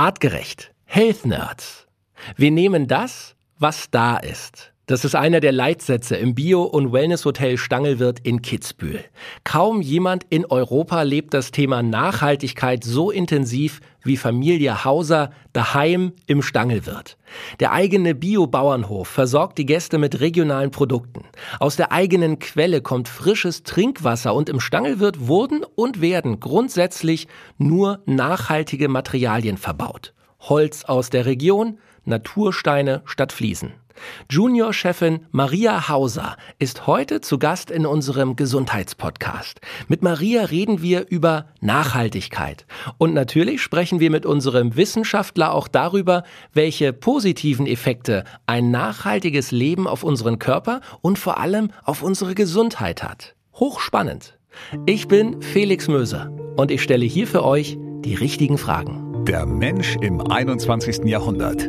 Artgerecht. Health Nerds. Wir nehmen das, was da ist. Das ist einer der Leitsätze im Bio- und Wellnesshotel Stangelwirt in Kitzbühel. Kaum jemand in Europa lebt das Thema Nachhaltigkeit so intensiv wie Familie Hauser daheim im Stangelwirt. Der eigene Bio-Bauernhof versorgt die Gäste mit regionalen Produkten. Aus der eigenen Quelle kommt frisches Trinkwasser und im Stangelwirt wurden und werden grundsätzlich nur nachhaltige Materialien verbaut. Holz aus der Region, Natursteine statt Fliesen. Junior-Chefin Maria Hauser ist heute zu Gast in unserem Gesundheitspodcast. Mit Maria reden wir über Nachhaltigkeit. Und natürlich sprechen wir mit unserem Wissenschaftler auch darüber, welche positiven Effekte ein nachhaltiges Leben auf unseren Körper und vor allem auf unsere Gesundheit hat. Hochspannend. Ich bin Felix Möser und ich stelle hier für euch die richtigen Fragen. Der Mensch im 21. Jahrhundert.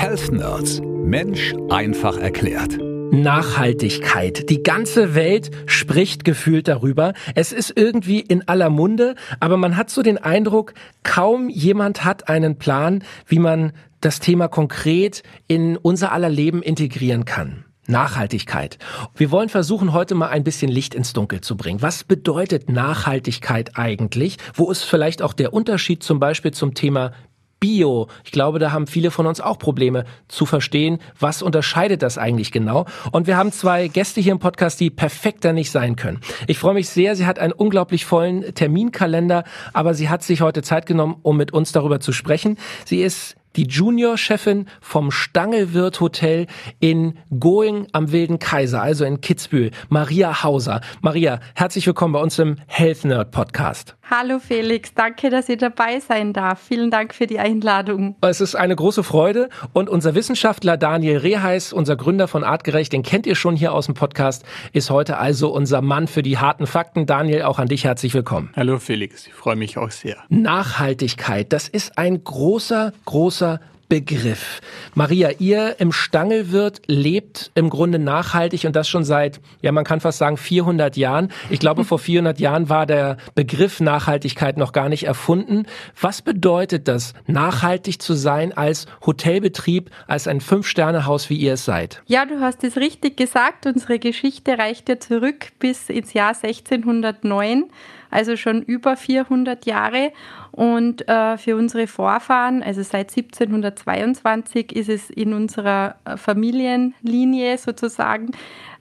Health Nerds. Mensch einfach erklärt. Nachhaltigkeit. Die ganze Welt spricht gefühlt darüber. Es ist irgendwie in aller Munde, aber man hat so den Eindruck, kaum jemand hat einen Plan, wie man das Thema konkret in unser aller Leben integrieren kann. Nachhaltigkeit. Wir wollen versuchen, heute mal ein bisschen Licht ins Dunkel zu bringen. Was bedeutet Nachhaltigkeit eigentlich? Wo ist vielleicht auch der Unterschied zum Beispiel zum Thema Bio. Ich glaube, da haben viele von uns auch Probleme zu verstehen, was unterscheidet das eigentlich genau. Und wir haben zwei Gäste hier im Podcast, die perfekter nicht sein können. Ich freue mich sehr, sie hat einen unglaublich vollen Terminkalender, aber sie hat sich heute Zeit genommen, um mit uns darüber zu sprechen. Sie ist die Junior-Chefin vom Stangelwirt Hotel in Going am Wilden Kaiser, also in Kitzbühel, Maria Hauser. Maria, herzlich willkommen bei uns im Health Nerd Podcast. Hallo Felix, danke, dass ich dabei sein darf. Vielen Dank für die Einladung. Es ist eine große Freude und unser Wissenschaftler Daniel Reheis, unser Gründer von Artgerecht, den kennt ihr schon hier aus dem Podcast, ist heute also unser Mann für die harten Fakten. Daniel, auch an dich herzlich willkommen. Hallo Felix, ich freue mich auch sehr. Nachhaltigkeit, das ist ein großer, großer Begriff. Maria, ihr im Stangelwirt lebt im Grunde nachhaltig und das schon seit, ja, man kann fast sagen 400 Jahren. Ich glaube, vor 400 Jahren war der Begriff Nachhaltigkeit noch gar nicht erfunden. Was bedeutet das, nachhaltig zu sein als Hotelbetrieb, als ein Fünf-Sterne-Haus, wie ihr es seid? Ja, du hast es richtig gesagt. Unsere Geschichte reicht ja zurück bis ins Jahr 1609 also schon über 400 Jahre. Und äh, für unsere Vorfahren, also seit 1722, ist es in unserer äh, Familienlinie sozusagen,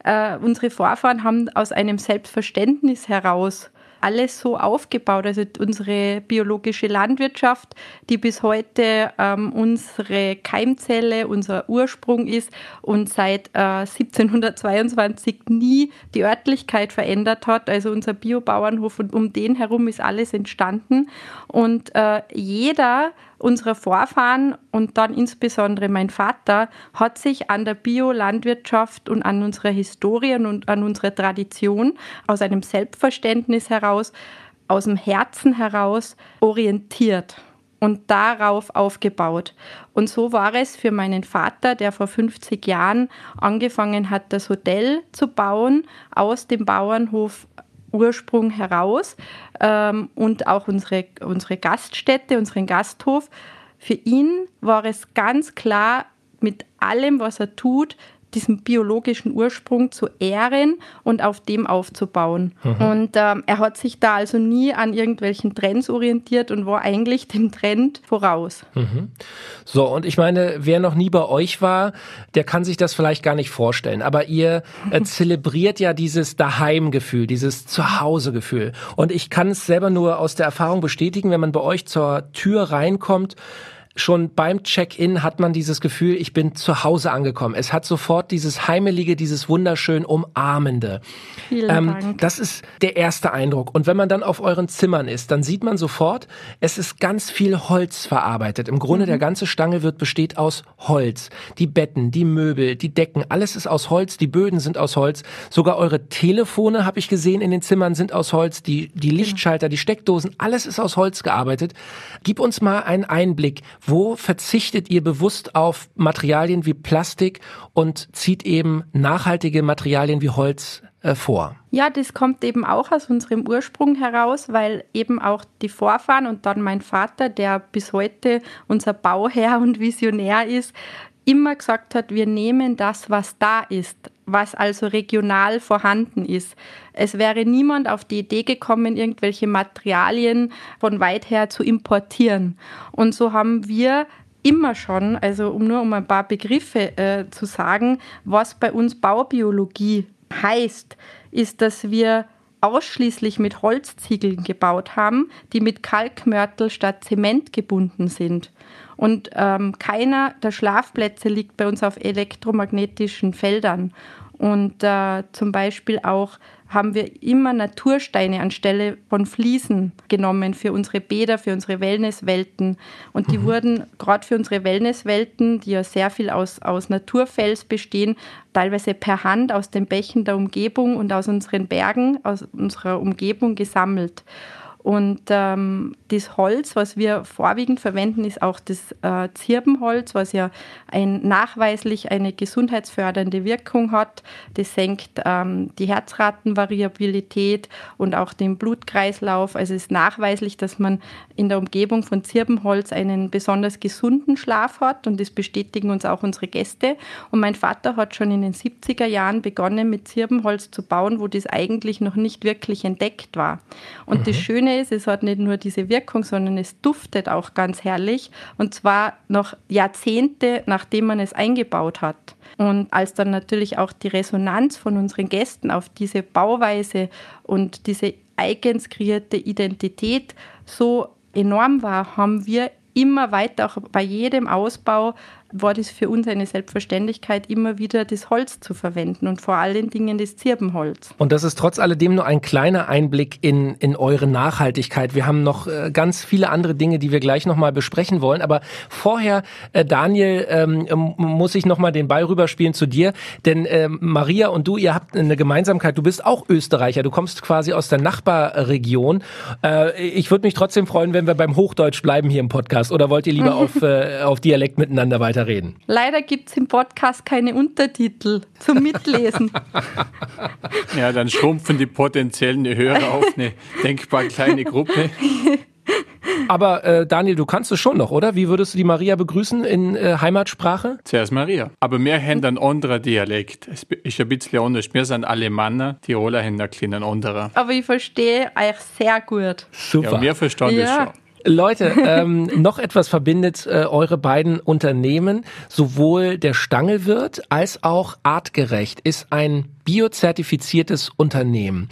äh, unsere Vorfahren haben aus einem Selbstverständnis heraus alles so aufgebaut. Also unsere biologische Landwirtschaft, die bis heute ähm, unsere Keimzelle, unser Ursprung ist und seit äh, 1722 nie die Örtlichkeit verändert hat. Also unser Biobauernhof und um den herum ist alles entstanden. Und äh, jeder unserer Vorfahren und dann insbesondere mein Vater hat sich an der Biolandwirtschaft und an unserer Historie und an unserer Tradition aus einem Selbstverständnis heraus, aus dem Herzen heraus orientiert und darauf aufgebaut. Und so war es für meinen Vater, der vor 50 Jahren angefangen hat, das Hotel zu bauen, aus dem Bauernhof Ursprung heraus ähm, und auch unsere, unsere Gaststätte, unseren Gasthof. Für ihn war es ganz klar, mit allem, was er tut, diesen biologischen Ursprung zu ehren und auf dem aufzubauen. Mhm. Und ähm, er hat sich da also nie an irgendwelchen Trends orientiert und war eigentlich dem Trend voraus. Mhm. So, und ich meine, wer noch nie bei euch war, der kann sich das vielleicht gar nicht vorstellen. Aber ihr äh, zelebriert ja dieses Daheimgefühl, dieses Zuhausegefühl. Und ich kann es selber nur aus der Erfahrung bestätigen, wenn man bei euch zur Tür reinkommt, schon beim Check-in hat man dieses Gefühl, ich bin zu Hause angekommen. Es hat sofort dieses heimelige, dieses wunderschön umarmende. Vielen ähm, Dank. Das ist der erste Eindruck. Und wenn man dann auf euren Zimmern ist, dann sieht man sofort, es ist ganz viel Holz verarbeitet. Im Grunde mhm. der ganze Stange wird besteht aus Holz. Die Betten, die Möbel, die Decken, alles ist aus Holz. Die Böden sind aus Holz. Sogar eure Telefone habe ich gesehen in den Zimmern sind aus Holz. Die die genau. Lichtschalter, die Steckdosen, alles ist aus Holz gearbeitet. Gib uns mal einen Einblick. Wo verzichtet ihr bewusst auf Materialien wie Plastik und zieht eben nachhaltige Materialien wie Holz äh, vor? Ja, das kommt eben auch aus unserem Ursprung heraus, weil eben auch die Vorfahren und dann mein Vater, der bis heute unser Bauherr und Visionär ist, immer gesagt hat, wir nehmen das, was da ist, was also regional vorhanden ist. Es wäre niemand auf die Idee gekommen, irgendwelche Materialien von weit her zu importieren. Und so haben wir immer schon, also um nur um ein paar Begriffe äh, zu sagen, was bei uns Baubiologie heißt, ist, dass wir ausschließlich mit Holzziegeln gebaut haben, die mit Kalkmörtel statt Zement gebunden sind. Und ähm, keiner der Schlafplätze liegt bei uns auf elektromagnetischen Feldern. Und äh, zum Beispiel auch haben wir immer Natursteine anstelle von Fliesen genommen für unsere Bäder, für unsere Wellnesswelten. Und die mhm. wurden gerade für unsere Wellnesswelten, die ja sehr viel aus, aus Naturfels bestehen, teilweise per Hand aus den Bächen der Umgebung und aus unseren Bergen, aus unserer Umgebung gesammelt. Und ähm, das Holz, was wir vorwiegend verwenden, ist auch das äh, Zirbenholz, was ja ein, nachweislich eine gesundheitsfördernde Wirkung hat. Das senkt ähm, die Herzratenvariabilität und auch den Blutkreislauf. Also es ist nachweislich, dass man in der Umgebung von Zirbenholz einen besonders gesunden Schlaf hat und das bestätigen uns auch unsere Gäste. Und mein Vater hat schon in den 70er Jahren begonnen, mit Zirbenholz zu bauen, wo das eigentlich noch nicht wirklich entdeckt war. Und mhm. das Schöne Ist, es hat nicht nur diese Wirkung, sondern es duftet auch ganz herrlich und zwar noch Jahrzehnte, nachdem man es eingebaut hat. Und als dann natürlich auch die Resonanz von unseren Gästen auf diese Bauweise und diese eigens kreierte Identität so enorm war, haben wir immer weiter, auch bei jedem Ausbau, war das für uns eine Selbstverständlichkeit, immer wieder das Holz zu verwenden und vor allen Dingen das Zirbenholz. Und das ist trotz alledem nur ein kleiner Einblick in, in eure Nachhaltigkeit. Wir haben noch äh, ganz viele andere Dinge, die wir gleich nochmal besprechen wollen. Aber vorher, äh, Daniel, ähm, muss ich nochmal den Ball rüberspielen zu dir. Denn äh, Maria und du, ihr habt eine Gemeinsamkeit. Du bist auch Österreicher. Du kommst quasi aus der Nachbarregion. Äh, ich würde mich trotzdem freuen, wenn wir beim Hochdeutsch bleiben hier im Podcast. Oder wollt ihr lieber auf, äh, auf Dialekt miteinander weiter weiterreden. Leider gibt es im Podcast keine Untertitel zum Mitlesen. ja, dann schrumpfen die potenziellen Hörer auf eine denkbar kleine Gruppe. Aber äh, Daniel, du kannst es schon noch, oder? Wie würdest du die Maria begrüßen in äh, Heimatsprache? Zuerst Maria. Aber wir haben einen anderen Dialekt. Es ist ein bisschen anders. Wir sind Alemanner, Tiroler haben einen kleinen anderer. Aber ich verstehe euch sehr gut. Super. Ja, wir verstehen ja. das schon. Leute, ähm, noch etwas verbindet äh, eure beiden Unternehmen. Sowohl der Stangelwirt als auch Artgerecht ist ein biozertifiziertes Unternehmen.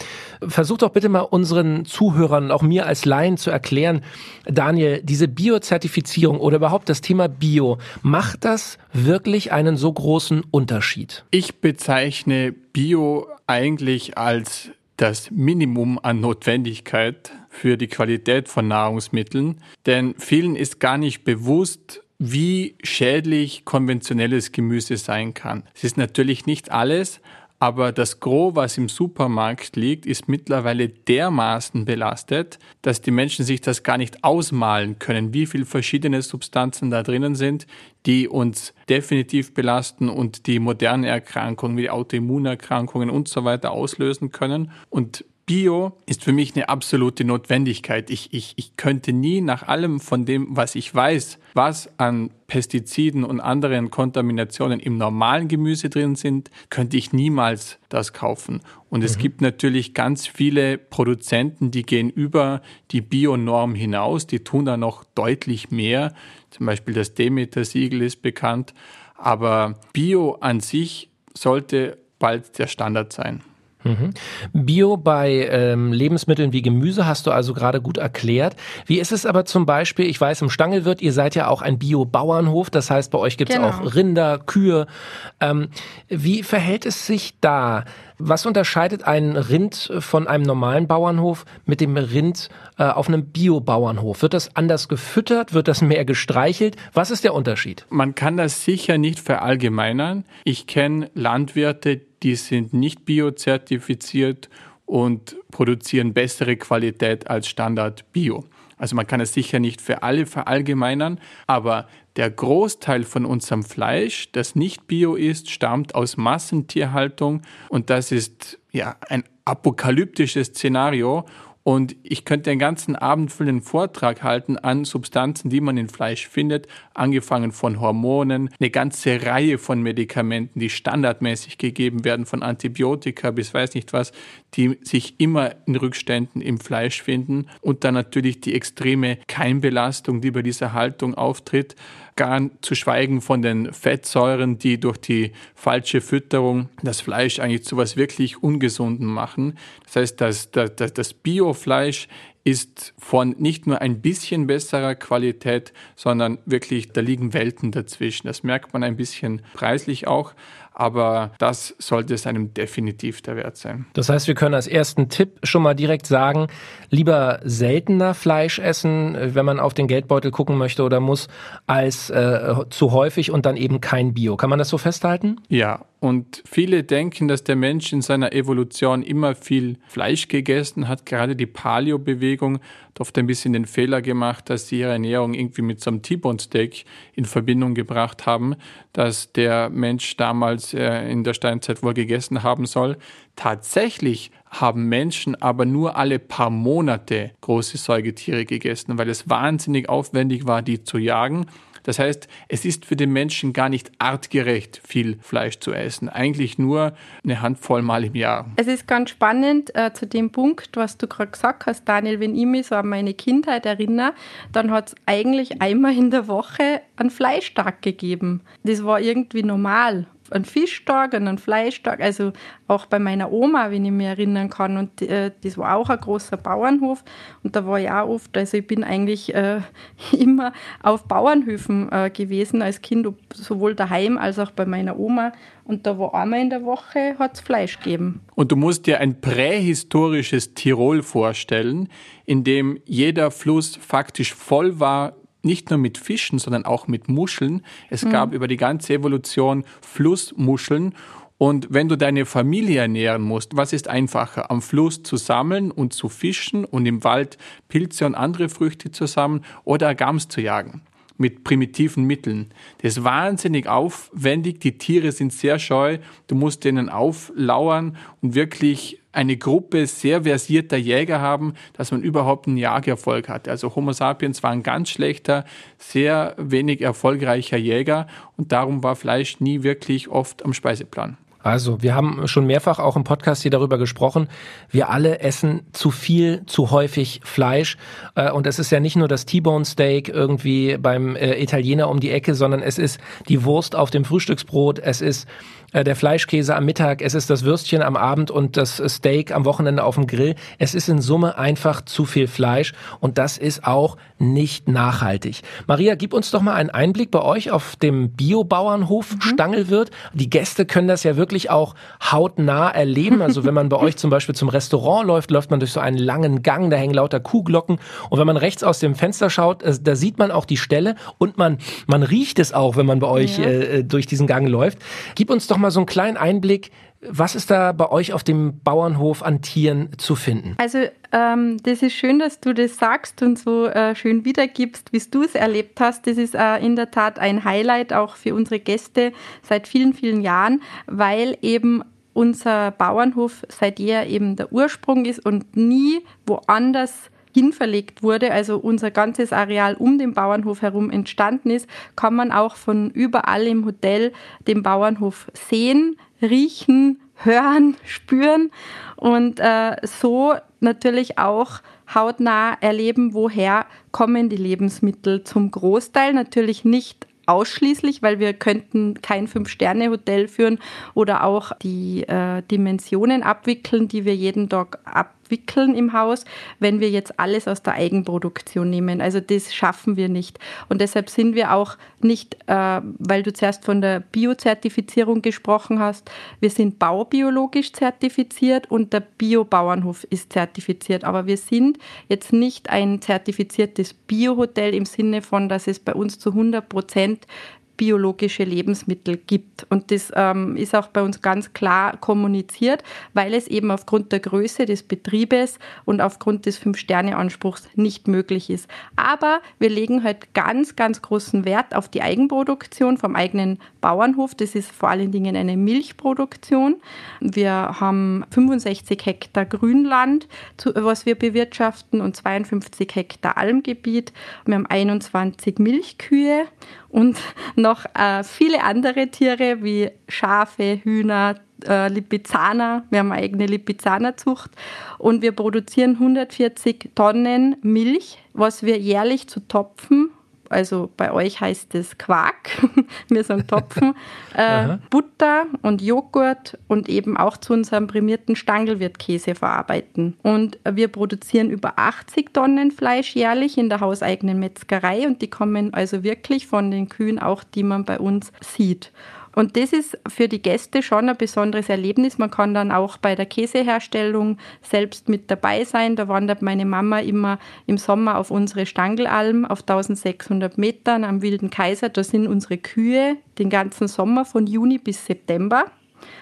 Versucht doch bitte mal unseren Zuhörern, auch mir als Laien zu erklären, Daniel, diese Biozertifizierung oder überhaupt das Thema Bio, macht das wirklich einen so großen Unterschied? Ich bezeichne Bio eigentlich als das Minimum an Notwendigkeit für die Qualität von Nahrungsmitteln, denn vielen ist gar nicht bewusst, wie schädlich konventionelles Gemüse sein kann. Es ist natürlich nicht alles, aber das Gros, was im Supermarkt liegt, ist mittlerweile dermaßen belastet, dass die Menschen sich das gar nicht ausmalen können, wie viele verschiedene Substanzen da drinnen sind, die uns definitiv belasten und die moderne Erkrankungen wie Autoimmunerkrankungen und so weiter auslösen können. Und Bio ist für mich eine absolute Notwendigkeit. Ich, ich, ich könnte nie nach allem von dem, was ich weiß, was an Pestiziden und anderen Kontaminationen im normalen Gemüse drin sind, könnte ich niemals das kaufen. Und es mhm. gibt natürlich ganz viele Produzenten, die gehen über die Bio-Norm hinaus, die tun da noch deutlich mehr. Zum Beispiel das Demeter-Siegel ist bekannt. Aber Bio an sich sollte bald der Standard sein. Mhm. Bio bei ähm, Lebensmitteln wie Gemüse hast du also gerade gut erklärt. Wie ist es aber zum Beispiel, ich weiß im Stangelwirt, ihr seid ja auch ein Bio-Bauernhof, das heißt bei euch gibt es genau. auch Rinder, Kühe. Ähm, wie verhält es sich da? Was unterscheidet ein Rind von einem normalen Bauernhof mit dem Rind äh, auf einem Bio-Bauernhof? Wird das anders gefüttert? Wird das mehr gestreichelt? Was ist der Unterschied? Man kann das sicher nicht verallgemeinern. Ich kenne Landwirte, die sind nicht biozertifiziert und produzieren bessere Qualität als Standard Bio. Also man kann es sicher nicht für alle verallgemeinern, aber der Großteil von unserem Fleisch, das nicht bio ist, stammt aus Massentierhaltung und das ist ja ein apokalyptisches Szenario und ich könnte den ganzen Abend für den Vortrag halten an Substanzen, die man in Fleisch findet, angefangen von Hormonen, eine ganze Reihe von Medikamenten, die standardmäßig gegeben werden, von Antibiotika bis weiß nicht was, die sich immer in Rückständen im Fleisch finden. Und dann natürlich die extreme Keimbelastung, die bei dieser Haltung auftritt gar zu schweigen von den Fettsäuren, die durch die falsche Fütterung das Fleisch eigentlich zu was wirklich Ungesunden machen. Das heißt, das, das, das Biofleisch ist von nicht nur ein bisschen besserer Qualität, sondern wirklich, da liegen Welten dazwischen. Das merkt man ein bisschen preislich auch aber das sollte es einem definitiv der Wert sein. Das heißt, wir können als ersten Tipp schon mal direkt sagen, lieber seltener Fleisch essen, wenn man auf den Geldbeutel gucken möchte oder muss, als äh, zu häufig und dann eben kein Bio. Kann man das so festhalten? Ja, und viele denken, dass der Mensch in seiner Evolution immer viel Fleisch gegessen hat. Gerade die Paleo-Bewegung hat oft ein bisschen den Fehler gemacht, dass sie ihre Ernährung irgendwie mit so einem T-Bone Steak in Verbindung gebracht haben, dass der Mensch damals äh, in der Steinzeit wohl gegessen haben soll. Tatsächlich haben Menschen aber nur alle paar Monate große Säugetiere gegessen, weil es wahnsinnig aufwendig war, die zu jagen das heißt, es ist für den Menschen gar nicht artgerecht, viel Fleisch zu essen. Eigentlich nur eine Handvoll Mal im Jahr. Es ist ganz spannend äh, zu dem Punkt, was du gerade gesagt hast, Daniel, wenn ich mich so an meine Kindheit erinnere, dann hat es eigentlich einmal in der Woche einen Fleischtag gegeben. Das war irgendwie normal einen Fischtag und einen Fleischtag, also auch bei meiner Oma, wenn ich mich erinnern kann. Und äh, das war auch ein großer Bauernhof und da war ich auch oft, also ich bin eigentlich äh, immer auf Bauernhöfen äh, gewesen als Kind, sowohl daheim als auch bei meiner Oma. Und da war einmal in der Woche hat's Fleisch gegeben. Und du musst dir ein prähistorisches Tirol vorstellen, in dem jeder Fluss faktisch voll war nicht nur mit Fischen, sondern auch mit Muscheln. Es mhm. gab über die ganze Evolution Flussmuscheln. Und wenn du deine Familie ernähren musst, was ist einfacher? Am Fluss zu sammeln und zu fischen und im Wald Pilze und andere Früchte zu sammeln oder Gams zu jagen? mit primitiven Mitteln. Das ist wahnsinnig aufwendig. Die Tiere sind sehr scheu. Du musst denen auflauern und wirklich eine Gruppe sehr versierter Jäger haben, dass man überhaupt einen Jagerfolg hatte. Also Homo sapiens war ein ganz schlechter, sehr wenig erfolgreicher Jäger und darum war Fleisch nie wirklich oft am Speiseplan. Also, wir haben schon mehrfach auch im Podcast hier darüber gesprochen. Wir alle essen zu viel, zu häufig Fleisch. Äh, und es ist ja nicht nur das T-Bone Steak irgendwie beim äh, Italiener um die Ecke, sondern es ist die Wurst auf dem Frühstücksbrot. Es ist äh, der Fleischkäse am Mittag, es ist das Würstchen am Abend und das Steak am Wochenende auf dem Grill. Es ist in Summe einfach zu viel Fleisch und das ist auch nicht nachhaltig. Maria, gib uns doch mal einen Einblick bei euch auf dem Biobauernhof mhm. Stangelwirt. Die Gäste können das ja wirklich auch hautnah erleben. Also wenn man bei euch zum Beispiel zum Restaurant läuft, läuft man durch so einen langen Gang, da hängen lauter Kuhglocken und wenn man rechts aus dem Fenster schaut, äh, da sieht man auch die Stelle und man, man riecht es auch, wenn man bei euch ja. äh, durch diesen Gang läuft. Gib uns doch mal so einen kleinen Einblick. Was ist da bei euch auf dem Bauernhof an Tieren zu finden? Also ähm, das ist schön, dass du das sagst und so äh, schön wiedergibst, wie du es erlebt hast. Das ist äh, in der Tat ein Highlight auch für unsere Gäste seit vielen, vielen Jahren, weil eben unser Bauernhof seit jeher eben der Ursprung ist und nie woanders hinverlegt wurde, also unser ganzes Areal um den Bauernhof herum entstanden ist, kann man auch von überall im Hotel den Bauernhof sehen, riechen, hören, spüren und äh, so natürlich auch hautnah erleben, woher kommen die Lebensmittel zum Großteil, natürlich nicht ausschließlich, weil wir könnten kein Fünf-Sterne-Hotel führen oder auch die äh, Dimensionen abwickeln, die wir jeden Tag ab wickeln im Haus, wenn wir jetzt alles aus der Eigenproduktion nehmen. Also das schaffen wir nicht. Und deshalb sind wir auch nicht, äh, weil du zuerst von der Biozertifizierung gesprochen hast, wir sind baubiologisch zertifiziert und der Biobauernhof ist zertifiziert. Aber wir sind jetzt nicht ein zertifiziertes Biohotel im Sinne von, dass es bei uns zu 100 Prozent biologische Lebensmittel gibt. Und das ähm, ist auch bei uns ganz klar kommuniziert, weil es eben aufgrund der Größe des Betriebes und aufgrund des Fünf-Sterne-Anspruchs nicht möglich ist. Aber wir legen halt ganz, ganz großen Wert auf die Eigenproduktion vom eigenen Bauernhof. Das ist vor allen Dingen eine Milchproduktion. Wir haben 65 Hektar Grünland, was wir bewirtschaften, und 52 Hektar Almgebiet. Wir haben 21 Milchkühe und noch äh, viele andere Tiere wie Schafe, Hühner, äh, Lipizzaner. Wir haben eine eigene Lipizzanerzucht und wir produzieren 140 Tonnen Milch, was wir jährlich zu Topfen also bei euch heißt es Quark, wir sagen Topfen, äh, Butter und Joghurt und eben auch zu unserem prämierten Stangelwirtkäse verarbeiten. Und wir produzieren über 80 Tonnen Fleisch jährlich in der hauseigenen Metzgerei und die kommen also wirklich von den Kühen auch, die man bei uns sieht. Und das ist für die Gäste schon ein besonderes Erlebnis. Man kann dann auch bei der Käseherstellung selbst mit dabei sein. Da wandert meine Mama immer im Sommer auf unsere Stangelalm auf 1600 Metern am Wilden Kaiser. Da sind unsere Kühe den ganzen Sommer von Juni bis September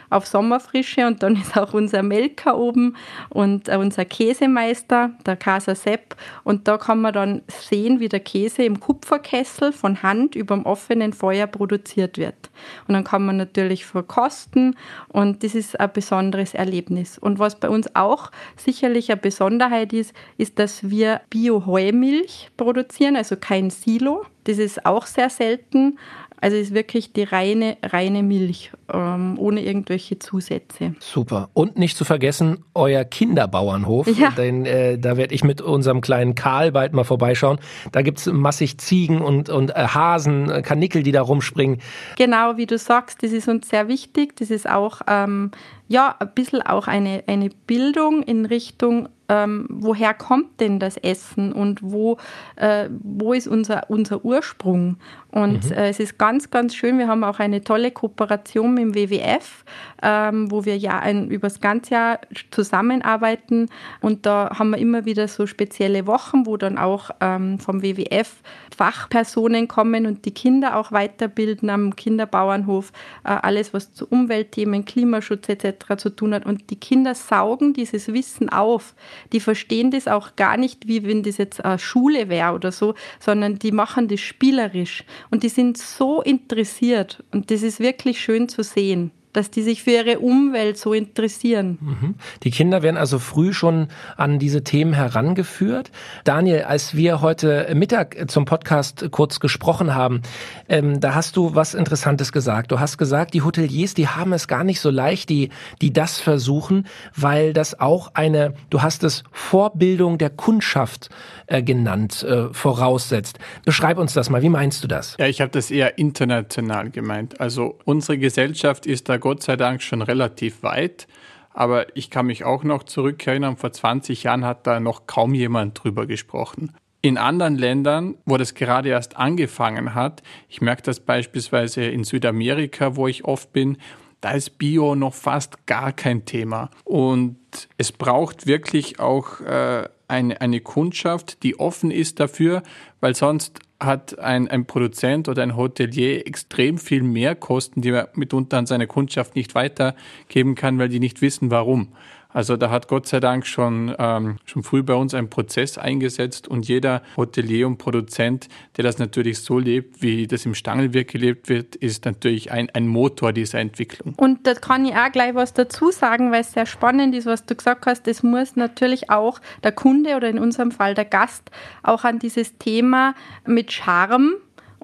auf Sommerfrische und dann ist auch unser Melker oben und äh, unser Käsemeister, der Casa Sepp und da kann man dann sehen, wie der Käse im Kupferkessel von Hand über dem offenen Feuer produziert wird. Und dann kann man natürlich verkosten und das ist ein besonderes Erlebnis. Und was bei uns auch sicherlich eine Besonderheit ist, ist, dass wir Bio-Heumilch produzieren, also kein Silo. Das ist auch sehr selten also es ist wirklich die reine, reine Milch, ähm, ohne irgendwelche Zusätze. Super. Und nicht zu vergessen, euer Kinderbauernhof. Ja. Denn äh, da werde ich mit unserem kleinen Karl bald mal vorbeischauen. Da gibt es massig Ziegen und, und äh, Hasen, äh, Kanickel, die da rumspringen. Genau, wie du sagst, das ist uns sehr wichtig. Das ist auch ähm, ja, ein bisschen auch eine, eine Bildung in Richtung ähm, woher kommt denn das Essen und wo, äh, wo ist unser, unser Ursprung. Und mhm. äh, es ist ganz, ganz schön. Wir haben auch eine tolle Kooperation mit dem WWF, ähm, wo wir ja ein, über das ganze Jahr zusammenarbeiten. Und da haben wir immer wieder so spezielle Wochen, wo dann auch ähm, vom WWF Fachpersonen kommen und die Kinder auch weiterbilden am Kinderbauernhof. Äh, alles, was zu Umweltthemen, Klimaschutz etc. zu tun hat. Und die Kinder saugen dieses Wissen auf. Die verstehen das auch gar nicht, wie wenn das jetzt eine Schule wäre oder so, sondern die machen das spielerisch. Und die sind so interessiert. Und das ist wirklich schön zu sehen dass die sich für ihre Umwelt so interessieren. Mhm. Die Kinder werden also früh schon an diese Themen herangeführt. Daniel, als wir heute Mittag zum Podcast kurz gesprochen haben, ähm, da hast du was Interessantes gesagt. Du hast gesagt, die Hoteliers, die haben es gar nicht so leicht, die, die das versuchen, weil das auch eine, du hast es Vorbildung der Kundschaft äh, genannt, äh, voraussetzt. Beschreib uns das mal, wie meinst du das? Ja, ich habe das eher international gemeint. Also unsere Gesellschaft ist da Gott sei Dank schon relativ weit. Aber ich kann mich auch noch zurückerinnern, vor 20 Jahren hat da noch kaum jemand drüber gesprochen. In anderen Ländern, wo das gerade erst angefangen hat, ich merke das beispielsweise in Südamerika, wo ich oft bin, da ist Bio noch fast gar kein Thema. Und es braucht wirklich auch äh, eine, eine Kundschaft, die offen ist dafür, weil sonst hat ein, ein Produzent oder ein Hotelier extrem viel mehr Kosten, die er mitunter an seine Kundschaft nicht weitergeben kann, weil die nicht wissen, warum. Also da hat Gott sei Dank schon, ähm, schon früh bei uns ein Prozess eingesetzt und jeder Hotelier und Produzent, der das natürlich so lebt, wie das im Stangelwerk gelebt wird, ist natürlich ein, ein Motor dieser Entwicklung. Und da kann ich auch gleich was dazu sagen, weil es sehr spannend ist, was du gesagt hast. Es muss natürlich auch der Kunde oder in unserem Fall der Gast auch an dieses Thema mit Charme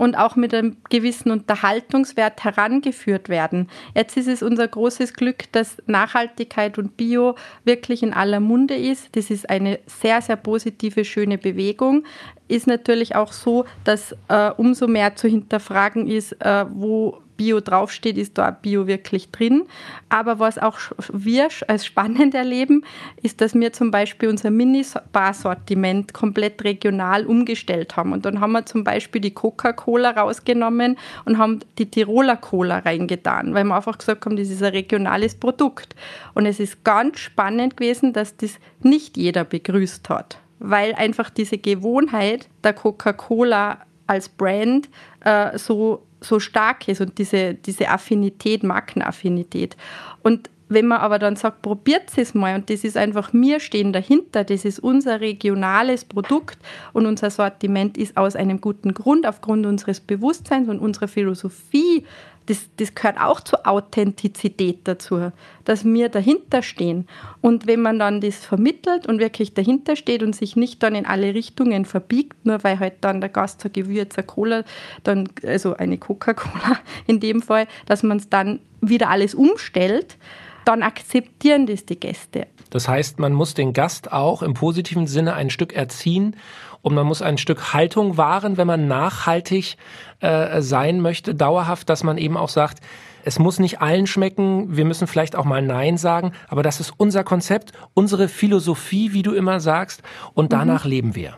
und auch mit einem gewissen Unterhaltungswert herangeführt werden. Jetzt ist es unser großes Glück, dass Nachhaltigkeit und Bio wirklich in aller Munde ist. Das ist eine sehr, sehr positive, schöne Bewegung ist natürlich auch so, dass äh, umso mehr zu hinterfragen ist, äh, wo Bio draufsteht, ist da Bio wirklich drin. Aber was auch wir als spannend erleben, ist, dass wir zum Beispiel unser Mini-Bar-Sortiment komplett regional umgestellt haben. Und dann haben wir zum Beispiel die Coca-Cola rausgenommen und haben die Tiroler Cola reingetan, weil wir einfach gesagt haben, das ist ein regionales Produkt. Und es ist ganz spannend gewesen, dass das nicht jeder begrüßt hat weil einfach diese Gewohnheit der Coca-Cola als Brand äh, so, so stark ist und diese, diese Affinität, Markenaffinität. Und wenn man aber dann sagt, probiert es mal und das ist einfach, wir stehen dahinter, das ist unser regionales Produkt und unser Sortiment ist aus einem guten Grund, aufgrund unseres Bewusstseins und unserer Philosophie das, das gehört auch zur Authentizität dazu, dass wir dahinter stehen. Und wenn man dann das vermittelt und wirklich dahinter steht und sich nicht dann in alle Richtungen verbiegt, nur weil halt dann der Gast sagt, Gewürz, eine Cola, dann, also eine Coca-Cola in dem Fall, dass man es dann wieder alles umstellt, dann akzeptieren das die Gäste. Das heißt, man muss den Gast auch im positiven Sinne ein Stück erziehen und man muss ein Stück Haltung wahren, wenn man nachhaltig äh, sein möchte, dauerhaft, dass man eben auch sagt, es muss nicht allen schmecken, wir müssen vielleicht auch mal Nein sagen, aber das ist unser Konzept, unsere Philosophie, wie du immer sagst, und danach mhm. leben wir.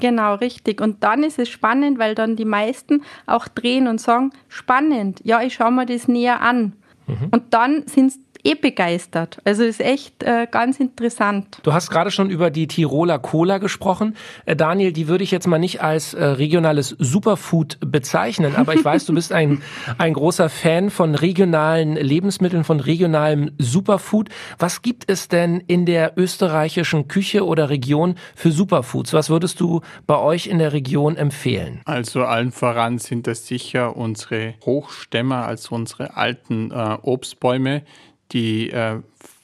Genau, richtig. Und dann ist es spannend, weil dann die meisten auch drehen und sagen, spannend, ja, ich schaue mir das näher an. Mhm. Und dann sind es eh begeistert. Also ist echt äh, ganz interessant. Du hast gerade schon über die Tiroler Cola gesprochen. Äh, Daniel, die würde ich jetzt mal nicht als äh, regionales Superfood bezeichnen, aber ich weiß, du bist ein, ein großer Fan von regionalen Lebensmitteln, von regionalem Superfood. Was gibt es denn in der österreichischen Küche oder Region für Superfoods? Was würdest du bei euch in der Region empfehlen? Also allen voran sind das sicher unsere Hochstämmer, also unsere alten äh, Obstbäume, die äh,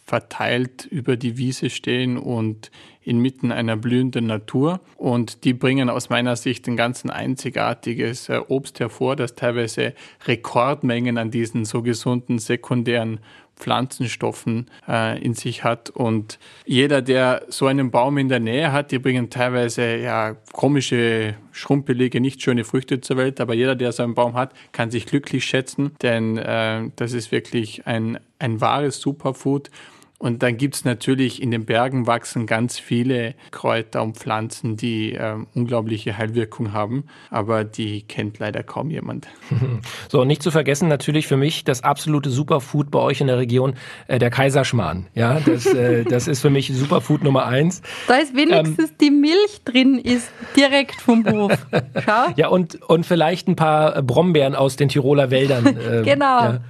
verteilt über die Wiese stehen und inmitten einer blühenden Natur. Und die bringen aus meiner Sicht ein ganz einzigartiges äh, Obst hervor, das teilweise Rekordmengen an diesen so gesunden sekundären Pflanzenstoffen äh, in sich hat. Und jeder, der so einen Baum in der Nähe hat, die bringen teilweise ja komische, schrumpelige, nicht schöne Früchte zur Welt. Aber jeder, der so einen Baum hat, kann sich glücklich schätzen, denn äh, das ist wirklich ein, ein wahres Superfood. Und dann gibt es natürlich in den Bergen wachsen ganz viele Kräuter und Pflanzen, die äh, unglaubliche Heilwirkung haben, aber die kennt leider kaum jemand. So, und nicht zu vergessen natürlich für mich das absolute Superfood bei euch in der Region, äh, der Kaiserschmarrn. Ja, das, äh, das ist für mich Superfood Nummer eins. Da ist wenigstens ähm, die Milch drin, ist direkt vom Hof. Schau. Ja, und, und vielleicht ein paar Brombeeren aus den Tiroler Wäldern. Äh, genau. Ja.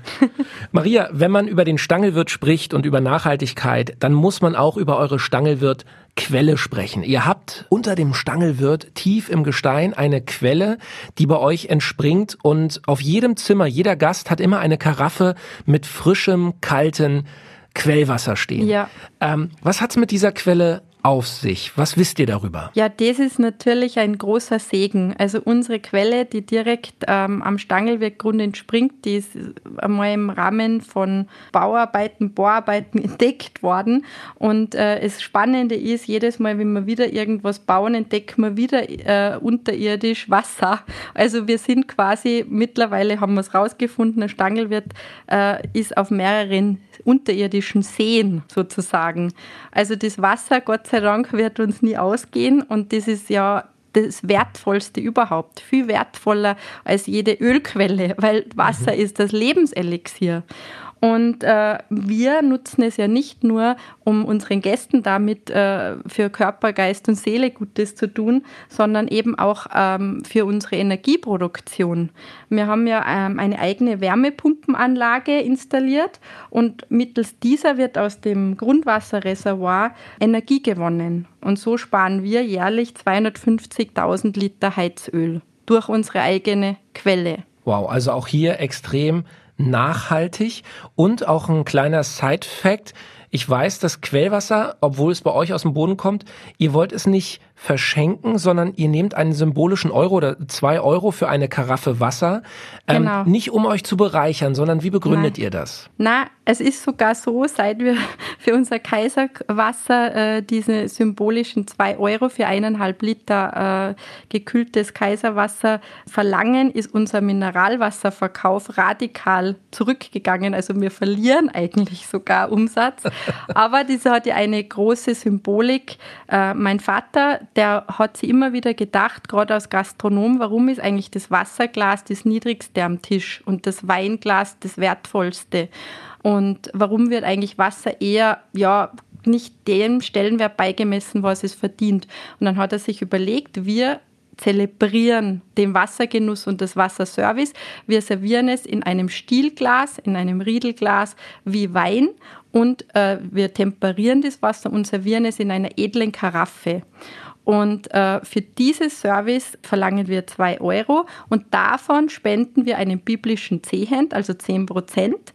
Maria, wenn man über den Stangelwirt spricht und über Nachhaltigkeit, Nachhaltigkeit, dann muss man auch über eure Stangelwirt Quelle sprechen. Ihr habt unter dem Stangelwirt tief im Gestein eine Quelle, die bei euch entspringt und auf jedem Zimmer, jeder Gast hat immer eine Karaffe mit frischem, kalten Quellwasser stehen. Ja. Ähm, was hat's mit dieser Quelle auf sich? Was wisst ihr darüber? Ja, das ist natürlich ein großer Segen. Also unsere Quelle, die direkt ähm, am Stangelweggrund entspringt, die ist einmal im Rahmen von Bauarbeiten, Bohrarbeiten entdeckt worden. Und äh, das Spannende ist, jedes Mal, wenn wir wieder irgendwas bauen, entdecken wir wieder äh, unterirdisch Wasser. Also wir sind quasi, mittlerweile haben wir es rausgefunden, der Stangelwirt äh, ist auf mehreren unterirdischen Seen sozusagen. Also das Wasser, Gott sei Dank, wird uns nie ausgehen und das ist ja das Wertvollste überhaupt, viel wertvoller als jede Ölquelle, weil Wasser mhm. ist das Lebenselixier. Und äh, wir nutzen es ja nicht nur, um unseren Gästen damit äh, für Körper, Geist und Seele Gutes zu tun, sondern eben auch ähm, für unsere Energieproduktion. Wir haben ja ähm, eine eigene Wärmepumpenanlage installiert und mittels dieser wird aus dem Grundwasserreservoir Energie gewonnen. Und so sparen wir jährlich 250.000 Liter Heizöl durch unsere eigene Quelle. Wow, also auch hier extrem nachhaltig und auch ein kleiner Side-Fact. Ich weiß, das Quellwasser, obwohl es bei euch aus dem Boden kommt, ihr wollt es nicht verschenken, sondern ihr nehmt einen symbolischen Euro oder zwei Euro für eine Karaffe Wasser. Ähm, genau. Nicht um euch zu bereichern, sondern wie begründet Nein. ihr das? Na, es ist sogar so, seit wir für unser Kaiserwasser äh, diese symbolischen zwei Euro für eineinhalb Liter äh, gekühltes Kaiserwasser verlangen, ist unser Mineralwasserverkauf radikal zurückgegangen. Also wir verlieren eigentlich sogar Umsatz. Aber diese hat ja eine große Symbolik. Äh, mein Vater, der hat sich immer wieder gedacht, gerade als Gastronom, warum ist eigentlich das Wasserglas das niedrigste am Tisch und das Weinglas das wertvollste? Und warum wird eigentlich Wasser eher, ja, nicht dem Stellenwert beigemessen, was es verdient? Und dann hat er sich überlegt, wir zelebrieren den Wassergenuss und das Wasserservice. Wir servieren es in einem Stielglas, in einem Riedelglas wie Wein und äh, wir temperieren das Wasser und servieren es in einer edlen Karaffe. Und äh, für dieses Service verlangen wir zwei Euro. Und davon spenden wir einen biblischen Zehent, also zehn Prozent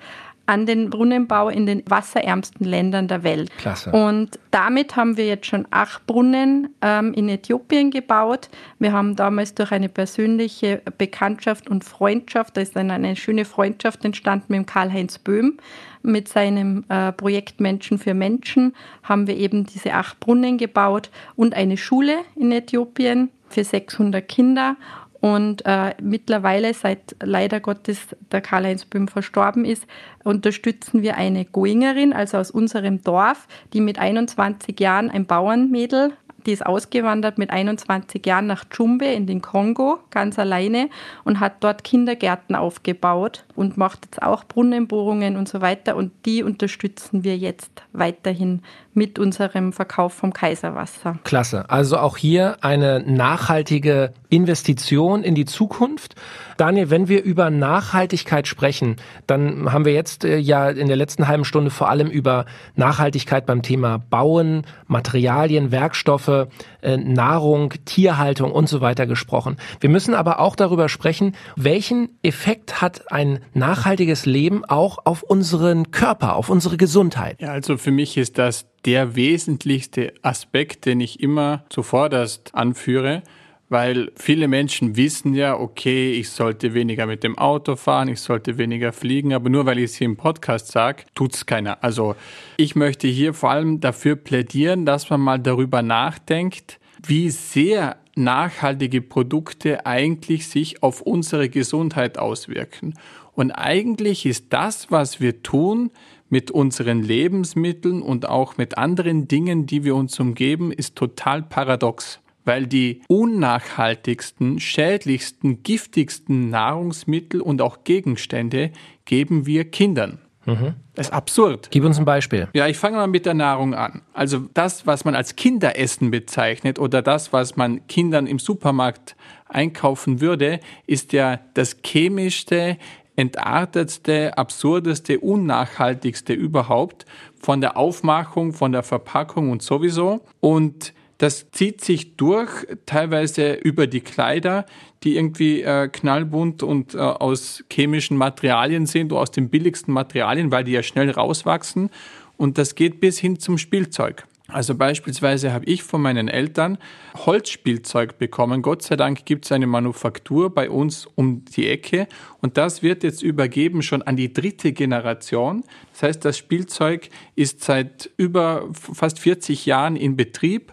an den Brunnenbau in den wasserärmsten Ländern der Welt. Klasse. Und damit haben wir jetzt schon acht Brunnen ähm, in Äthiopien gebaut. Wir haben damals durch eine persönliche Bekanntschaft und Freundschaft, da ist dann eine schöne Freundschaft entstanden mit Karl-Heinz Böhm, mit seinem äh, Projekt Menschen für Menschen, haben wir eben diese acht Brunnen gebaut und eine Schule in Äthiopien für 600 Kinder. Und äh, mittlerweile, seit leider Gottes der Karl-Heinz Böhm verstorben ist, unterstützen wir eine Goingerin, also aus unserem Dorf, die mit 21 Jahren ein Bauernmädel die ist ausgewandert mit 21 Jahren nach Djumbe in den Kongo, ganz alleine, und hat dort Kindergärten aufgebaut und macht jetzt auch Brunnenbohrungen und so weiter. Und die unterstützen wir jetzt weiterhin mit unserem Verkauf vom Kaiserwasser. Klasse. Also auch hier eine nachhaltige Investition in die Zukunft. Daniel, wenn wir über Nachhaltigkeit sprechen, dann haben wir jetzt äh, ja in der letzten halben Stunde vor allem über Nachhaltigkeit beim Thema Bauen, Materialien, Werkstoffe, äh, Nahrung, Tierhaltung und so weiter gesprochen. Wir müssen aber auch darüber sprechen, welchen Effekt hat ein nachhaltiges Leben auch auf unseren Körper, auf unsere Gesundheit. Ja, also für mich ist das der wesentlichste Aspekt, den ich immer zuvorderst anführe weil viele Menschen wissen ja, okay, ich sollte weniger mit dem Auto fahren, ich sollte weniger fliegen, aber nur weil ich es hier im Podcast sage, tut's keiner. Also ich möchte hier vor allem dafür plädieren, dass man mal darüber nachdenkt, wie sehr nachhaltige Produkte eigentlich sich auf unsere Gesundheit auswirken. Und eigentlich ist das, was wir tun, mit unseren Lebensmitteln und auch mit anderen Dingen, die wir uns umgeben, ist total paradox weil die unnachhaltigsten, schädlichsten, giftigsten Nahrungsmittel und auch Gegenstände geben wir Kindern. Mhm. Das ist absurd. Gib uns ein Beispiel. Ja, ich fange mal mit der Nahrung an. Also das, was man als Kinderessen bezeichnet oder das, was man Kindern im Supermarkt einkaufen würde, ist ja das chemischste, entartetste, absurdeste, unnachhaltigste überhaupt von der Aufmachung, von der Verpackung und sowieso. Und das zieht sich durch, teilweise über die Kleider, die irgendwie äh, knallbunt und äh, aus chemischen Materialien sind oder aus den billigsten Materialien, weil die ja schnell rauswachsen. Und das geht bis hin zum Spielzeug. Also beispielsweise habe ich von meinen Eltern Holzspielzeug bekommen. Gott sei Dank gibt es eine Manufaktur bei uns um die Ecke und das wird jetzt übergeben schon an die dritte Generation. Das heißt, das Spielzeug ist seit über fast 40 Jahren in Betrieb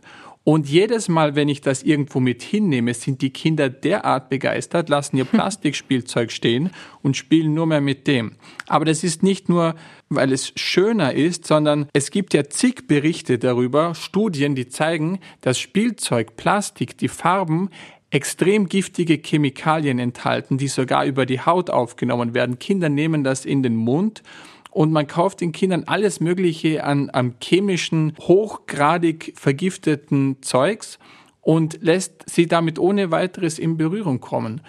und jedes Mal, wenn ich das irgendwo mit hinnehme, sind die Kinder derart begeistert, lassen ihr Plastikspielzeug stehen und spielen nur mehr mit dem. Aber das ist nicht nur, weil es schöner ist, sondern es gibt ja zig Berichte darüber, Studien, die zeigen, dass Spielzeug, Plastik, die Farben extrem giftige Chemikalien enthalten, die sogar über die Haut aufgenommen werden. Kinder nehmen das in den Mund und man kauft den Kindern alles Mögliche an, an chemischen, hochgradig vergifteten Zeugs und lässt sie damit ohne weiteres in Berührung kommen.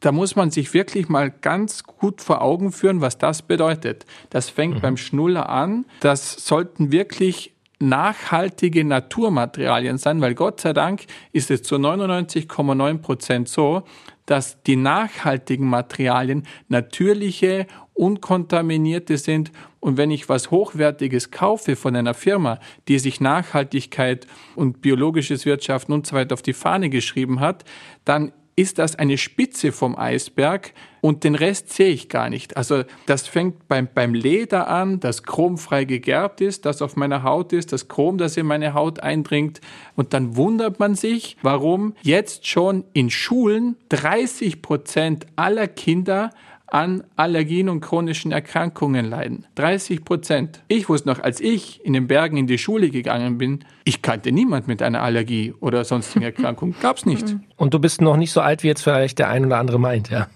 Da muss man sich wirklich mal ganz gut vor Augen führen, was das bedeutet. Das fängt mhm. beim Schnuller an. Das sollten wirklich nachhaltige Naturmaterialien sein, weil Gott sei Dank ist es zu 99,9 Prozent so, dass die nachhaltigen Materialien natürliche, unkontaminierte sind. Und wenn ich was Hochwertiges kaufe von einer Firma, die sich Nachhaltigkeit und biologisches Wirtschaften und so weiter auf die Fahne geschrieben hat, dann ist das eine Spitze vom Eisberg und den Rest sehe ich gar nicht. Also das fängt beim, beim Leder an, das chromfrei gegerbt ist, das auf meiner Haut ist, das Chrom, das in meine Haut eindringt. Und dann wundert man sich, warum jetzt schon in Schulen 30 Prozent aller Kinder an Allergien und chronischen Erkrankungen leiden. 30 Prozent. Ich wusste noch, als ich in den Bergen in die Schule gegangen bin, ich kannte niemand mit einer Allergie oder sonstigen Erkrankung. Gab's nicht. Und du bist noch nicht so alt, wie jetzt vielleicht der ein oder andere meint, ja.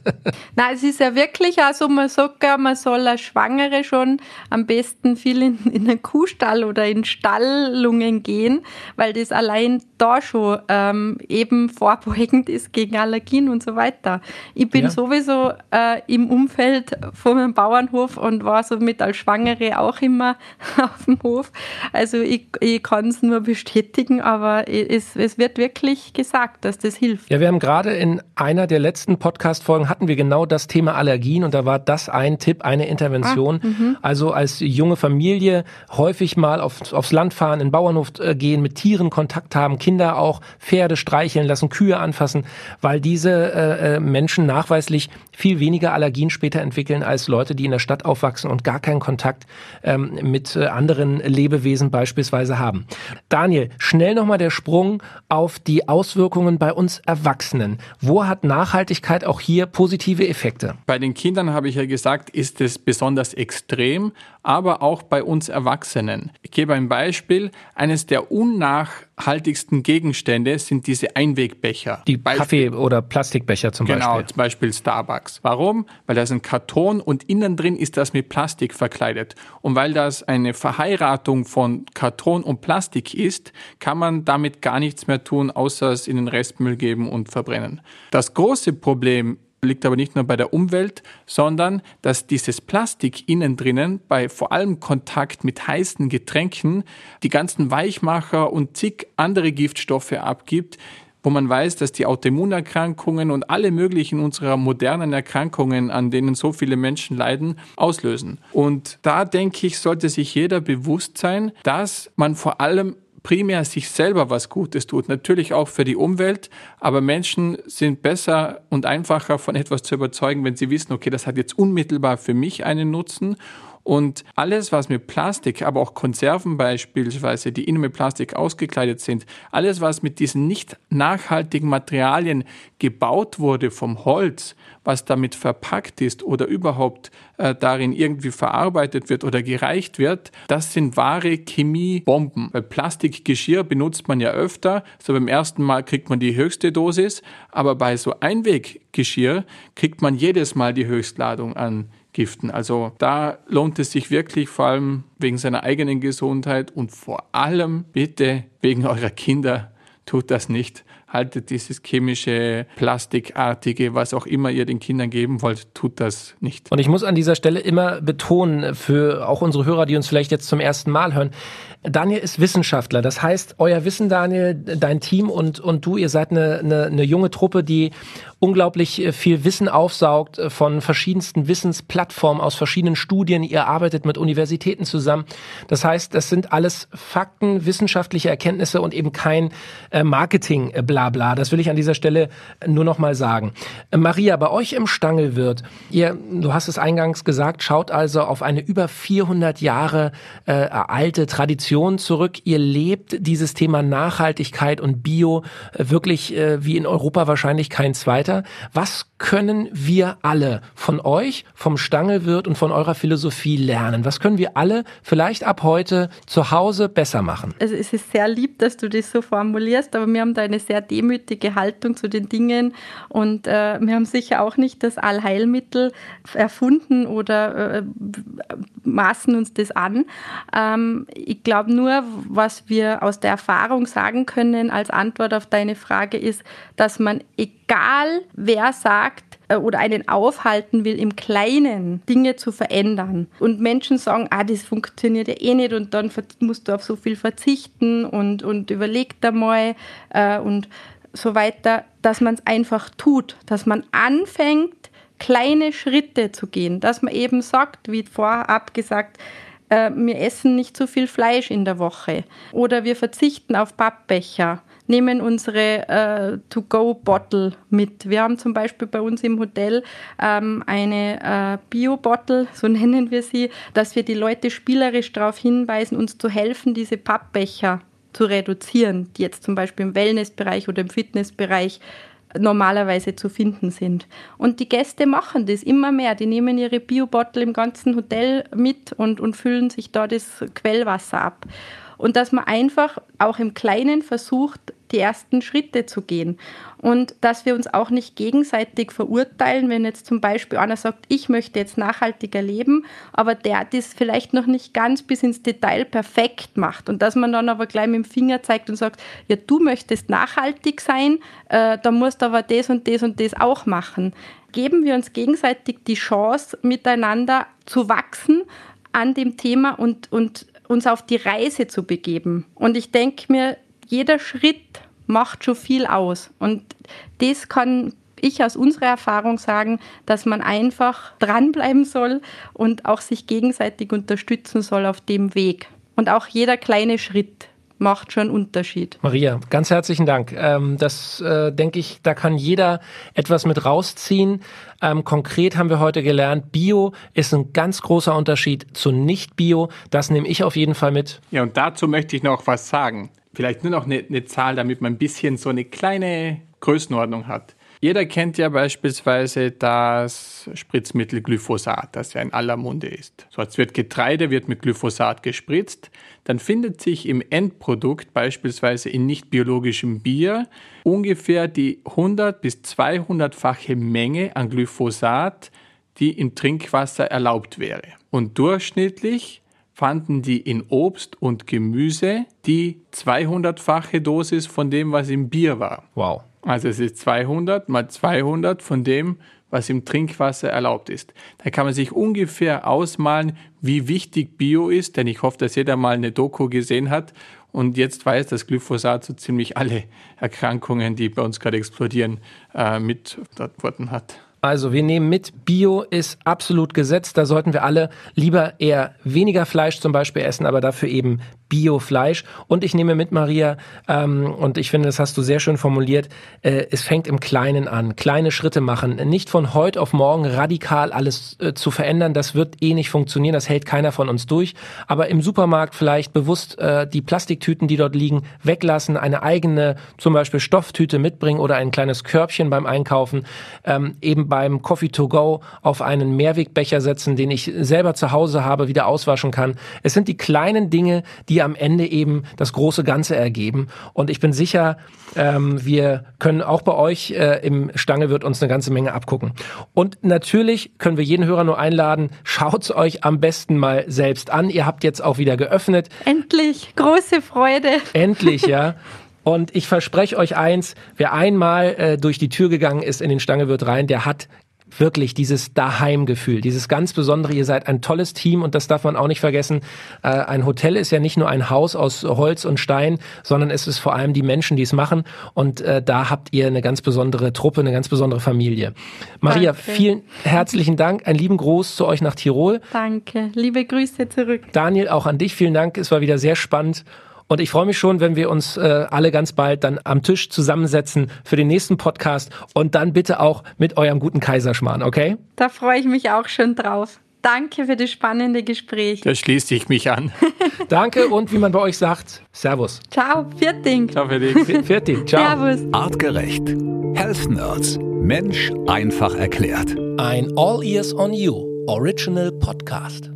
Na, es ist ja wirklich, also man sagt ja, man soll als Schwangere schon am besten viel in, in einen Kuhstall oder in Stallungen gehen, weil das allein da schon ähm, eben vorbeugend ist gegen Allergien und so weiter. Ich bin ja. sowieso äh, im Umfeld von einem Bauernhof und war somit als Schwangere auch immer auf dem Hof. Also ich, ich kann es nur bestätigen, aber es, es wird wirklich gesagt, dass das hilft. Ja, wir haben gerade in einer der letzten Podcast-Folgen hatten wir genau das Thema Allergien und da war das ein Tipp, eine Intervention. Ah, mhm. also als junge Familie häufig mal auf, aufs Land fahren, in Bauernhof äh, gehen, mit Tieren Kontakt haben, Kinder auch Pferde streicheln lassen, Kühe anfassen, weil diese äh, äh Menschen nachweislich viel weniger Allergien später entwickeln als Leute, die in der Stadt aufwachsen und gar keinen Kontakt ähm, mit äh, anderen Lebewesen beispielsweise haben. Daniel, schnell nochmal der Sprung auf die Auswirkungen bei uns Erwachsenen. Wo hat Nachhaltigkeit auch hier positive Effekte? Bei den Kindern habe ich ja gesagt, ist es besonders extrem, aber auch bei uns Erwachsenen. Ich gebe ein Beispiel. Eines der unnachhaltigsten Gegenstände sind diese Einwegbecher. Die Beispiel, Kaffee- oder Plastikbecher zum genau, Beispiel. Genau, zum Beispiel Starbucks. Warum? Weil das ein Karton und innen drin ist das mit Plastik verkleidet. Und weil das eine Verheiratung von Karton und Plastik ist, kann man damit gar nichts mehr tun, außer es in den Restmüll geben und verbrennen. Das große Problem liegt aber nicht nur bei der Umwelt, sondern dass dieses Plastik innen drinnen bei vor allem Kontakt mit heißen Getränken die ganzen Weichmacher und zig andere Giftstoffe abgibt, wo man weiß, dass die Autoimmunerkrankungen und alle möglichen unserer modernen Erkrankungen, an denen so viele Menschen leiden, auslösen. Und da denke ich, sollte sich jeder bewusst sein, dass man vor allem primär sich selber was Gutes tut, natürlich auch für die Umwelt, aber Menschen sind besser und einfacher von etwas zu überzeugen, wenn sie wissen, okay, das hat jetzt unmittelbar für mich einen Nutzen und alles, was mit Plastik, aber auch Konserven beispielsweise, die innen mit Plastik ausgekleidet sind, alles, was mit diesen nicht nachhaltigen Materialien gebaut wurde vom Holz, was damit verpackt ist oder überhaupt äh, darin irgendwie verarbeitet wird oder gereicht wird, das sind wahre Chemiebomben. Weil Plastikgeschirr benutzt man ja öfter, so beim ersten Mal kriegt man die höchste Dosis, aber bei so Einweggeschirr kriegt man jedes Mal die Höchstladung an Giften. Also da lohnt es sich wirklich vor allem wegen seiner eigenen Gesundheit und vor allem bitte wegen eurer Kinder tut das nicht haltet dieses chemische, plastikartige, was auch immer ihr den Kindern geben wollt, tut das nicht. Und ich muss an dieser Stelle immer betonen, für auch unsere Hörer, die uns vielleicht jetzt zum ersten Mal hören, Daniel ist Wissenschaftler. Das heißt, euer Wissen, Daniel, dein Team und, und du, ihr seid eine, eine, eine junge Truppe, die unglaublich äh, viel Wissen aufsaugt äh, von verschiedensten Wissensplattformen aus verschiedenen Studien. Ihr arbeitet mit Universitäten zusammen. Das heißt, das sind alles Fakten, wissenschaftliche Erkenntnisse und eben kein äh, Marketing-Blabla. Das will ich an dieser Stelle nur noch mal sagen. Maria, bei euch im Stangelwirt, ihr, du hast es eingangs gesagt, schaut also auf eine über 400 Jahre äh, alte Tradition zurück. Ihr lebt dieses Thema Nachhaltigkeit und Bio äh, wirklich äh, wie in Europa wahrscheinlich kein zweiter weiter. Was können wir alle von euch, vom Stangelwirt und von eurer Philosophie lernen? Was können wir alle vielleicht ab heute zu Hause besser machen? Also es ist sehr lieb, dass du das so formulierst, aber wir haben da eine sehr demütige Haltung zu den Dingen und äh, wir haben sicher auch nicht das Allheilmittel erfunden oder äh, maßen uns das an. Ähm, ich glaube nur, was wir aus der Erfahrung sagen können als Antwort auf deine Frage ist, dass man egal wer sagt oder einen aufhalten will, im Kleinen Dinge zu verändern. Und Menschen sagen, ah, das funktioniert ja eh nicht und dann musst du auf so viel verzichten und, und überleg da mal äh, und so weiter, dass man es einfach tut, dass man anfängt, kleine Schritte zu gehen, dass man eben sagt, wie vorab gesagt, äh, wir essen nicht zu viel Fleisch in der Woche. Oder wir verzichten auf Pappbecher nehmen unsere äh, To-Go-Bottle mit. Wir haben zum Beispiel bei uns im Hotel ähm, eine äh, Bio-Bottle, so nennen wir sie, dass wir die Leute spielerisch darauf hinweisen, uns zu helfen, diese Pappbecher zu reduzieren, die jetzt zum Beispiel im Wellnessbereich oder im Fitnessbereich normalerweise zu finden sind. Und die Gäste machen das immer mehr. Die nehmen ihre Bio-Bottle im ganzen Hotel mit und, und füllen sich da das Quellwasser ab und dass man einfach auch im Kleinen versucht, die ersten Schritte zu gehen. Und dass wir uns auch nicht gegenseitig verurteilen, wenn jetzt zum Beispiel einer sagt, ich möchte jetzt nachhaltiger leben, aber der das vielleicht noch nicht ganz bis ins Detail perfekt macht. Und dass man dann aber gleich mit dem Finger zeigt und sagt, ja, du möchtest nachhaltig sein, äh, da musst du aber das und das und das auch machen. Geben wir uns gegenseitig die Chance, miteinander zu wachsen an dem Thema und, und uns auf die Reise zu begeben. Und ich denke mir, jeder Schritt macht schon viel aus. Und das kann ich aus unserer Erfahrung sagen, dass man einfach dranbleiben soll und auch sich gegenseitig unterstützen soll auf dem Weg. Und auch jeder kleine Schritt macht schon einen Unterschied. Maria, ganz herzlichen Dank. Ähm, das äh, denke ich, da kann jeder etwas mit rausziehen. Ähm, konkret haben wir heute gelernt, Bio ist ein ganz großer Unterschied zu Nicht-Bio. Das nehme ich auf jeden Fall mit. Ja, und dazu möchte ich noch was sagen. Vielleicht nur noch eine, eine Zahl, damit man ein bisschen so eine kleine Größenordnung hat. Jeder kennt ja beispielsweise das Spritzmittel Glyphosat, das ja in aller Munde ist. So als wird Getreide wird mit Glyphosat gespritzt, dann findet sich im Endprodukt beispielsweise in nicht biologischem Bier ungefähr die 100 bis 200-fache Menge an Glyphosat, die im Trinkwasser erlaubt wäre. Und durchschnittlich fanden die in Obst und Gemüse die 200-fache Dosis von dem, was im Bier war. Wow. Also es ist 200 mal 200 von dem, was im Trinkwasser erlaubt ist. Da kann man sich ungefähr ausmalen, wie wichtig Bio ist, denn ich hoffe, dass jeder mal eine Doku gesehen hat und jetzt weiß, dass Glyphosat so ziemlich alle Erkrankungen, die bei uns gerade explodieren, äh, mit worden hat. Also wir nehmen mit, Bio ist absolut gesetzt. Da sollten wir alle lieber eher weniger Fleisch zum Beispiel essen, aber dafür eben Bio-Fleisch. Und ich nehme mit, Maria, ähm, und ich finde, das hast du sehr schön formuliert, äh, es fängt im Kleinen an. Kleine Schritte machen. Nicht von heute auf morgen radikal alles äh, zu verändern. Das wird eh nicht funktionieren. Das hält keiner von uns durch. Aber im Supermarkt vielleicht bewusst äh, die Plastiktüten, die dort liegen, weglassen, eine eigene zum Beispiel Stofftüte mitbringen oder ein kleines Körbchen beim Einkaufen. Ähm, eben beim Coffee to go auf einen Mehrwegbecher setzen, den ich selber zu Hause habe, wieder auswaschen kann. Es sind die kleinen Dinge, die die am Ende eben das große Ganze ergeben. Und ich bin sicher, ähm, wir können auch bei euch äh, im Stange wird uns eine ganze Menge abgucken. Und natürlich können wir jeden Hörer nur einladen, schaut's euch am besten mal selbst an. Ihr habt jetzt auch wieder geöffnet. Endlich, große Freude. Endlich, ja. Und ich verspreche euch eins, wer einmal äh, durch die Tür gegangen ist in den Stange wird rein, der hat wirklich dieses Daheimgefühl, dieses ganz besondere, ihr seid ein tolles Team und das darf man auch nicht vergessen. Äh, ein Hotel ist ja nicht nur ein Haus aus Holz und Stein, sondern es ist vor allem die Menschen, die es machen und äh, da habt ihr eine ganz besondere Truppe, eine ganz besondere Familie. Maria, Danke. vielen herzlichen Dank, einen lieben Gruß zu euch nach Tirol. Danke, liebe Grüße zurück. Daniel, auch an dich vielen Dank, es war wieder sehr spannend und ich freue mich schon, wenn wir uns äh, alle ganz bald dann am Tisch zusammensetzen für den nächsten Podcast und dann bitte auch mit eurem guten Kaiserschmarrn, okay? Da freue ich mich auch schon drauf. Danke für das spannende Gespräch. Da schließe ich mich an. Danke und wie man bei euch sagt, Servus. Ciao, Vierting. Ciao, Vierting. Vierting, ciao. Servus. Artgerecht. Health Nerds. Mensch einfach erklärt. Ein All Ears on You Original Podcast.